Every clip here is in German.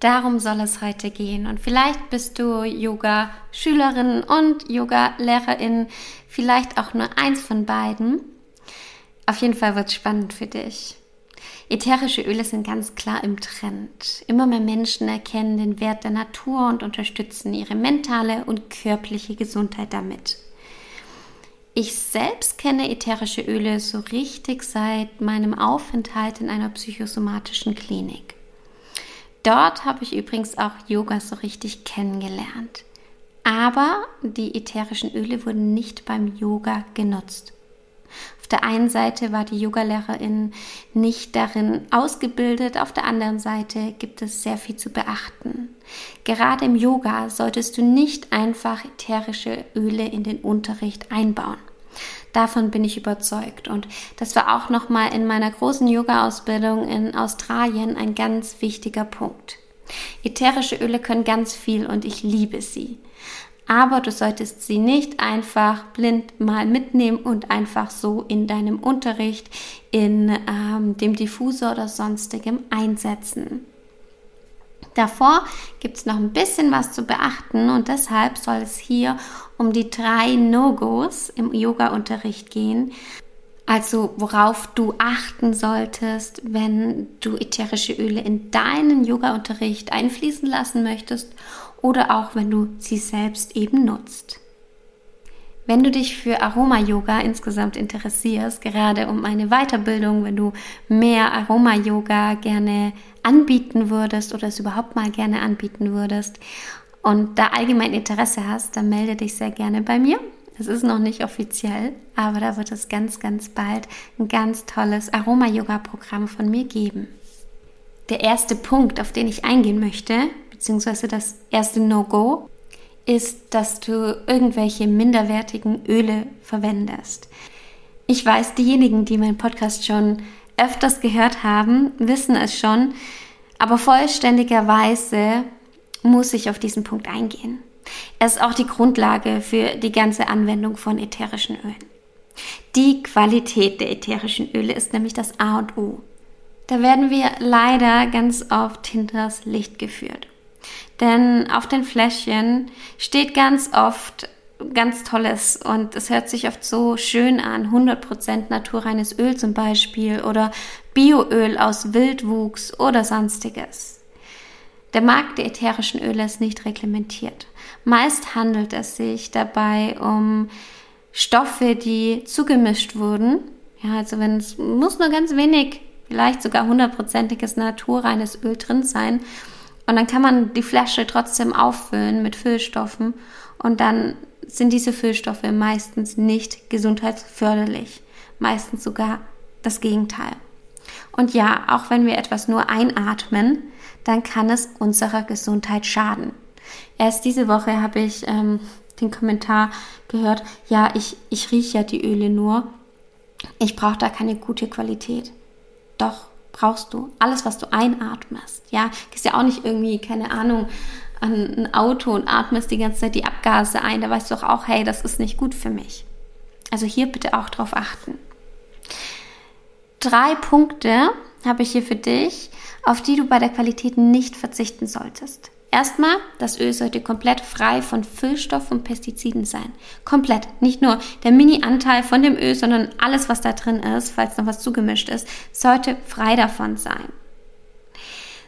Darum soll es heute gehen. Und vielleicht bist du Yoga-Schülerin und Yoga-Lehrerin, vielleicht auch nur eins von beiden. Auf jeden Fall wird es spannend für dich. Ätherische Öle sind ganz klar im Trend. Immer mehr Menschen erkennen den Wert der Natur und unterstützen ihre mentale und körperliche Gesundheit damit. Ich selbst kenne ätherische Öle so richtig seit meinem Aufenthalt in einer psychosomatischen Klinik. Dort habe ich übrigens auch Yoga so richtig kennengelernt. Aber die ätherischen Öle wurden nicht beim Yoga genutzt. Auf der einen Seite war die Yogalehrerin nicht darin ausgebildet, auf der anderen Seite gibt es sehr viel zu beachten. Gerade im Yoga solltest du nicht einfach ätherische Öle in den Unterricht einbauen. Davon bin ich überzeugt. Und das war auch nochmal in meiner großen Yoga-Ausbildung in Australien ein ganz wichtiger Punkt. Ätherische Öle können ganz viel und ich liebe sie. Aber du solltest sie nicht einfach blind mal mitnehmen und einfach so in deinem Unterricht, in ähm, dem Diffusor oder sonstigem einsetzen. Davor gibt es noch ein bisschen was zu beachten und deshalb soll es hier um die drei No-Gos im Yoga-Unterricht gehen. Also worauf du achten solltest, wenn du ätherische Öle in deinen Yoga-Unterricht einfließen lassen möchtest oder auch wenn du sie selbst eben nutzt. Wenn du dich für Aroma-Yoga insgesamt interessierst, gerade um eine Weiterbildung, wenn du mehr Aroma-Yoga gerne anbieten würdest oder es überhaupt mal gerne anbieten würdest und da allgemein Interesse hast, dann melde dich sehr gerne bei mir. Es ist noch nicht offiziell, aber da wird es ganz, ganz bald ein ganz tolles Aroma-Yoga-Programm von mir geben. Der erste Punkt, auf den ich eingehen möchte, beziehungsweise das erste No-Go, ist, dass du irgendwelche minderwertigen Öle verwendest. Ich weiß, diejenigen, die meinen Podcast schon öfters gehört haben, wissen es schon, aber vollständigerweise muss ich auf diesen Punkt eingehen. Er ist auch die Grundlage für die ganze Anwendung von ätherischen Ölen. Die Qualität der ätherischen Öle ist nämlich das A und O. Da werden wir leider ganz oft hinters Licht geführt. Denn auf den Fläschchen steht ganz oft ganz tolles und es hört sich oft so schön an. 100% naturreines Öl zum Beispiel oder Bioöl aus Wildwuchs oder sonstiges. Der Markt der ätherischen Öle ist nicht reglementiert. Meist handelt es sich dabei um Stoffe, die zugemischt wurden. Ja, also wenn es muss nur ganz wenig, vielleicht sogar hundertprozentiges naturreines Öl drin sein. Und dann kann man die Flasche trotzdem auffüllen mit Füllstoffen und dann sind diese Füllstoffe meistens nicht gesundheitsförderlich. Meistens sogar das Gegenteil. Und ja, auch wenn wir etwas nur einatmen, dann kann es unserer Gesundheit schaden. Erst diese Woche habe ich ähm, den Kommentar gehört, ja, ich, ich rieche ja die Öle nur, ich brauche da keine gute Qualität. Doch, brauchst du. Alles, was du einatmest. Ja, gehst ja auch nicht irgendwie, keine Ahnung, an ein Auto und atmest die ganze Zeit die Abgase ein. Da weißt du doch auch, hey, das ist nicht gut für mich. Also hier bitte auch drauf achten. Drei Punkte habe ich hier für dich, auf die du bei der Qualität nicht verzichten solltest. Erstmal, das Öl sollte komplett frei von Füllstoff und Pestiziden sein. Komplett. Nicht nur der Mini-Anteil von dem Öl, sondern alles, was da drin ist, falls noch was zugemischt ist, sollte frei davon sein.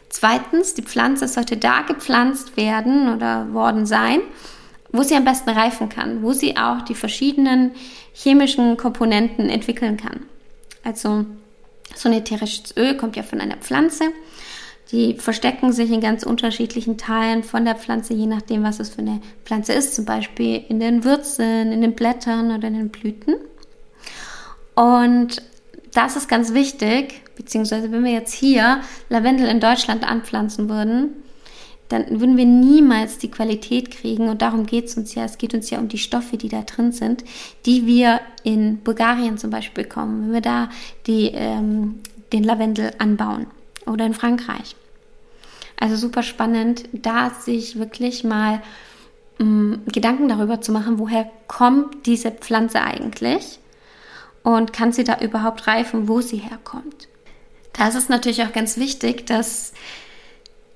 Zweitens, die Pflanze sollte da gepflanzt werden oder worden sein, wo sie am besten reifen kann, wo sie auch die verschiedenen chemischen Komponenten entwickeln kann. Also so ein ätherisches Öl kommt ja von einer Pflanze. Die verstecken sich in ganz unterschiedlichen Teilen von der Pflanze, je nachdem, was es für eine Pflanze ist. Zum Beispiel in den Wurzeln, in den Blättern oder in den Blüten. Und das ist ganz wichtig, beziehungsweise wenn wir jetzt hier Lavendel in Deutschland anpflanzen würden, dann würden wir niemals die Qualität kriegen. Und darum geht es uns ja. Es geht uns ja um die Stoffe, die da drin sind, die wir in Bulgarien zum Beispiel bekommen, wenn wir da die, ähm, den Lavendel anbauen oder in Frankreich. Also super spannend, da sich wirklich mal ähm, Gedanken darüber zu machen, woher kommt diese Pflanze eigentlich und kann sie da überhaupt reifen, wo sie herkommt. Da ist es natürlich auch ganz wichtig, dass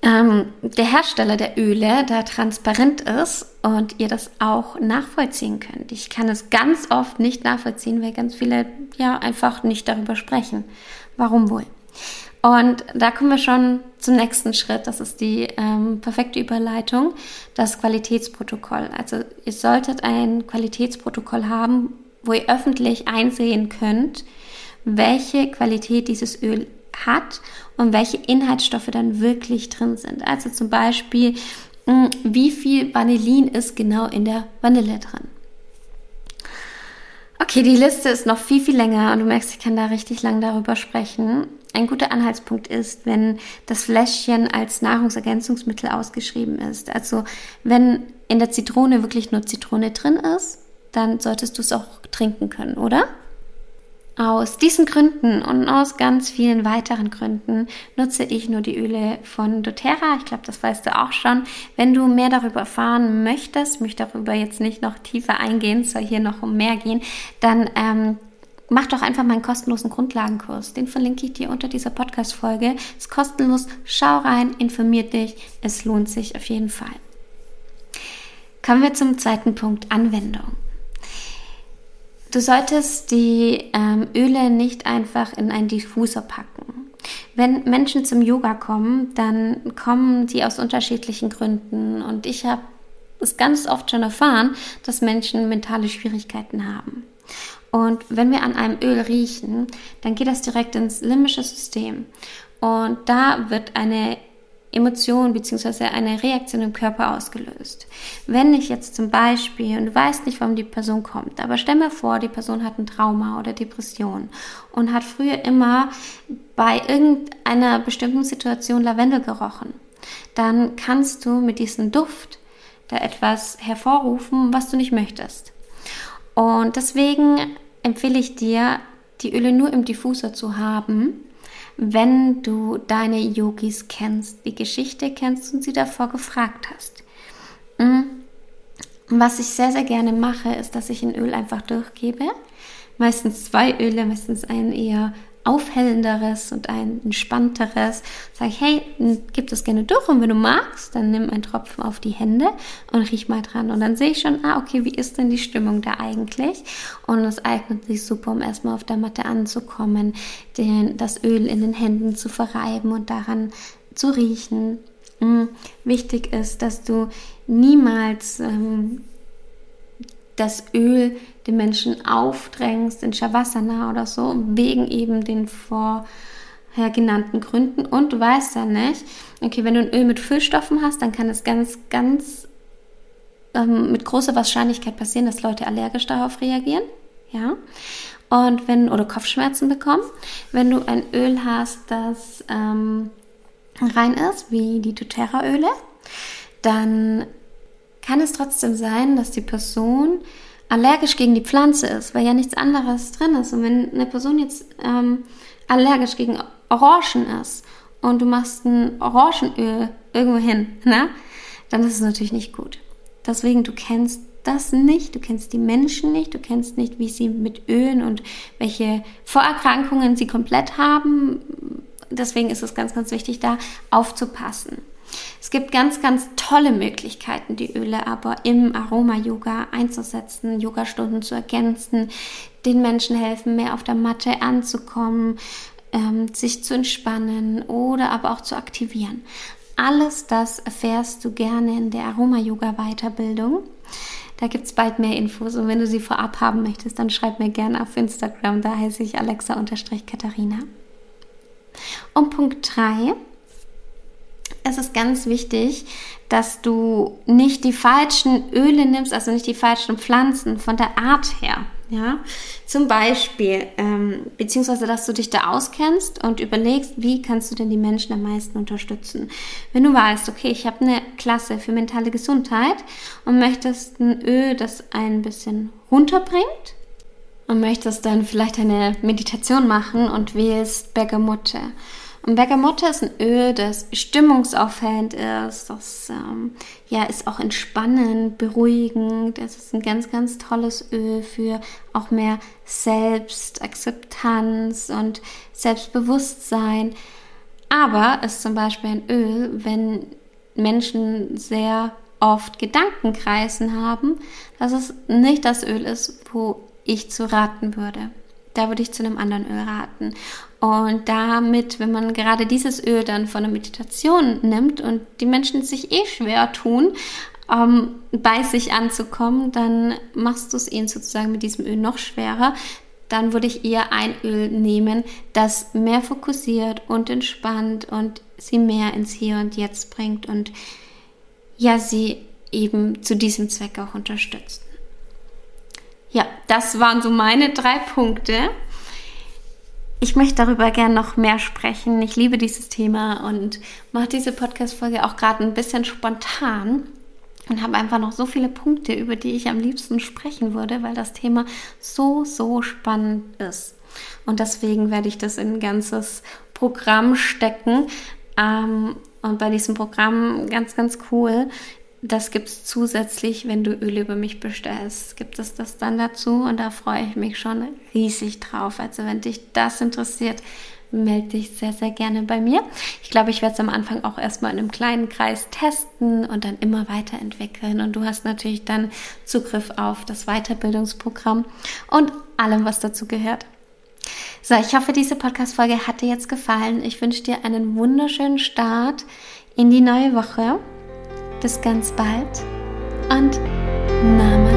ähm, der Hersteller der Öle da transparent ist und ihr das auch nachvollziehen könnt. Ich kann es ganz oft nicht nachvollziehen, weil ganz viele ja einfach nicht darüber sprechen. Warum wohl? Und da kommen wir schon zum nächsten Schritt. Das ist die ähm, perfekte Überleitung, das Qualitätsprotokoll. Also ihr solltet ein Qualitätsprotokoll haben, wo ihr öffentlich einsehen könnt, welche Qualität dieses Öl hat und welche Inhaltsstoffe dann wirklich drin sind. Also zum Beispiel, hm, wie viel Vanillin ist genau in der Vanille drin. Okay, die Liste ist noch viel, viel länger und du merkst, ich kann da richtig lang darüber sprechen. Ein guter Anhaltspunkt ist, wenn das Fläschchen als Nahrungsergänzungsmittel ausgeschrieben ist. Also wenn in der Zitrone wirklich nur Zitrone drin ist, dann solltest du es auch trinken können, oder? Aus diesen Gründen und aus ganz vielen weiteren Gründen nutze ich nur die Öle von doTERRA. Ich glaube, das weißt du auch schon. Wenn du mehr darüber erfahren möchtest, möchte darüber jetzt nicht noch tiefer eingehen, soll hier noch um mehr gehen, dann ähm, mach doch einfach meinen kostenlosen Grundlagenkurs. Den verlinke ich dir unter dieser Podcast-Folge. Ist kostenlos. Schau rein, informiert dich. Es lohnt sich auf jeden Fall. Kommen wir zum zweiten Punkt, Anwendung. Du solltest die ähm, Öle nicht einfach in einen Diffuser packen. Wenn Menschen zum Yoga kommen, dann kommen sie aus unterschiedlichen Gründen. Und ich habe es ganz oft schon erfahren, dass Menschen mentale Schwierigkeiten haben. Und wenn wir an einem Öl riechen, dann geht das direkt ins limbische System. Und da wird eine Emotion bzw. eine Reaktion im Körper ausgelöst. Wenn ich jetzt zum Beispiel, und du weißt nicht, warum die Person kommt, aber stell mir vor, die Person hat ein Trauma oder Depression und hat früher immer bei irgendeiner bestimmten Situation Lavendel gerochen, dann kannst du mit diesem Duft da etwas hervorrufen, was du nicht möchtest. Und deswegen empfehle ich dir, die Öle nur im Diffuser zu haben, wenn du deine Yogis kennst, die Geschichte kennst und sie davor gefragt hast. Mm. Was ich sehr, sehr gerne mache, ist, dass ich ein Öl einfach durchgebe. Meistens zwei Öle, meistens ein eher aufhellenderes und ein entspannteres. Sag ich, hey, gib das gerne durch und wenn du magst, dann nimm einen Tropfen auf die Hände und riech mal dran. Und dann sehe ich schon, ah, okay, wie ist denn die Stimmung da eigentlich? Und es eignet sich super, um erstmal auf der Matte anzukommen, den, das Öl in den Händen zu verreiben und daran zu riechen. Mhm. Wichtig ist, dass du niemals ähm, das Öl den Menschen aufdrängst in Shavasana oder so, wegen eben den vorher genannten Gründen. Und du weißt ja nicht, okay, wenn du ein Öl mit Füllstoffen hast, dann kann es ganz, ganz ähm, mit großer Wahrscheinlichkeit passieren, dass Leute allergisch darauf reagieren. Ja. Und wenn, oder Kopfschmerzen bekommen, wenn du ein Öl hast, das ähm, rein ist, wie die doTERRA-Öle, dann kann es trotzdem sein, dass die Person allergisch gegen die Pflanze ist, weil ja nichts anderes drin ist. Und wenn eine Person jetzt ähm, allergisch gegen Orangen ist und du machst ein Orangenöl irgendwo hin, ne, dann ist es natürlich nicht gut. Deswegen, du kennst das nicht, du kennst die Menschen nicht, du kennst nicht, wie sie mit Ölen und welche Vorerkrankungen sie komplett haben. Deswegen ist es ganz, ganz wichtig, da aufzupassen. Es gibt ganz, ganz tolle Möglichkeiten, die Öle aber im Aroma-Yoga einzusetzen, Yogastunden zu ergänzen, den Menschen helfen, mehr auf der Matte anzukommen, ähm, sich zu entspannen oder aber auch zu aktivieren. Alles das erfährst du gerne in der Aroma-Yoga-Weiterbildung. Da gibt es bald mehr Infos und wenn du sie vorab haben möchtest, dann schreib mir gerne auf Instagram. Da heiße ich Alexa-Katharina. Und Punkt 3 es ist ganz wichtig, dass du nicht die falschen Öle nimmst, also nicht die falschen Pflanzen von der Art her. Ja, zum Beispiel, ähm, beziehungsweise, dass du dich da auskennst und überlegst, wie kannst du denn die Menschen am meisten unterstützen. Wenn du weißt, okay, ich habe eine Klasse für mentale Gesundheit und möchtest ein Öl, das ein bisschen runterbringt und möchtest dann vielleicht eine Meditation machen und wählst Bergamotte. Und Bergamotte ist ein Öl, das stimmungsaufhellend ist, das ähm, ja, ist auch entspannend, beruhigend. Es ist ein ganz, ganz tolles Öl für auch mehr Selbstakzeptanz und Selbstbewusstsein. Aber ist zum Beispiel ein Öl, wenn Menschen sehr oft Gedankenkreisen haben, dass es nicht das Öl ist, wo ich zu raten würde. Da würde ich zu einem anderen Öl raten. Und damit, wenn man gerade dieses Öl dann von der Meditation nimmt und die Menschen sich eh schwer tun, ähm, bei sich anzukommen, dann machst du es ihnen sozusagen mit diesem Öl noch schwerer. Dann würde ich eher ein Öl nehmen, das mehr fokussiert und entspannt und sie mehr ins Hier und Jetzt bringt und ja, sie eben zu diesem Zweck auch unterstützt. Ja, das waren so meine drei Punkte ich möchte darüber gerne noch mehr sprechen. Ich liebe dieses Thema und mache diese Podcast-Folge auch gerade ein bisschen spontan und habe einfach noch so viele Punkte, über die ich am liebsten sprechen würde, weil das Thema so, so spannend ist. Und deswegen werde ich das in ein ganzes Programm stecken. Ähm, und bei diesem Programm ganz, ganz cool das gibt es zusätzlich, wenn du Öl über mich bestellst, gibt es das dann dazu und da freue ich mich schon riesig drauf. Also wenn dich das interessiert, melde dich sehr, sehr gerne bei mir. Ich glaube, ich werde es am Anfang auch erstmal in einem kleinen Kreis testen und dann immer weiterentwickeln. Und du hast natürlich dann Zugriff auf das Weiterbildungsprogramm und allem, was dazu gehört. So, ich hoffe, diese Podcast-Folge hat dir jetzt gefallen. Ich wünsche dir einen wunderschönen Start in die neue Woche. Bis ganz bald und Namaste.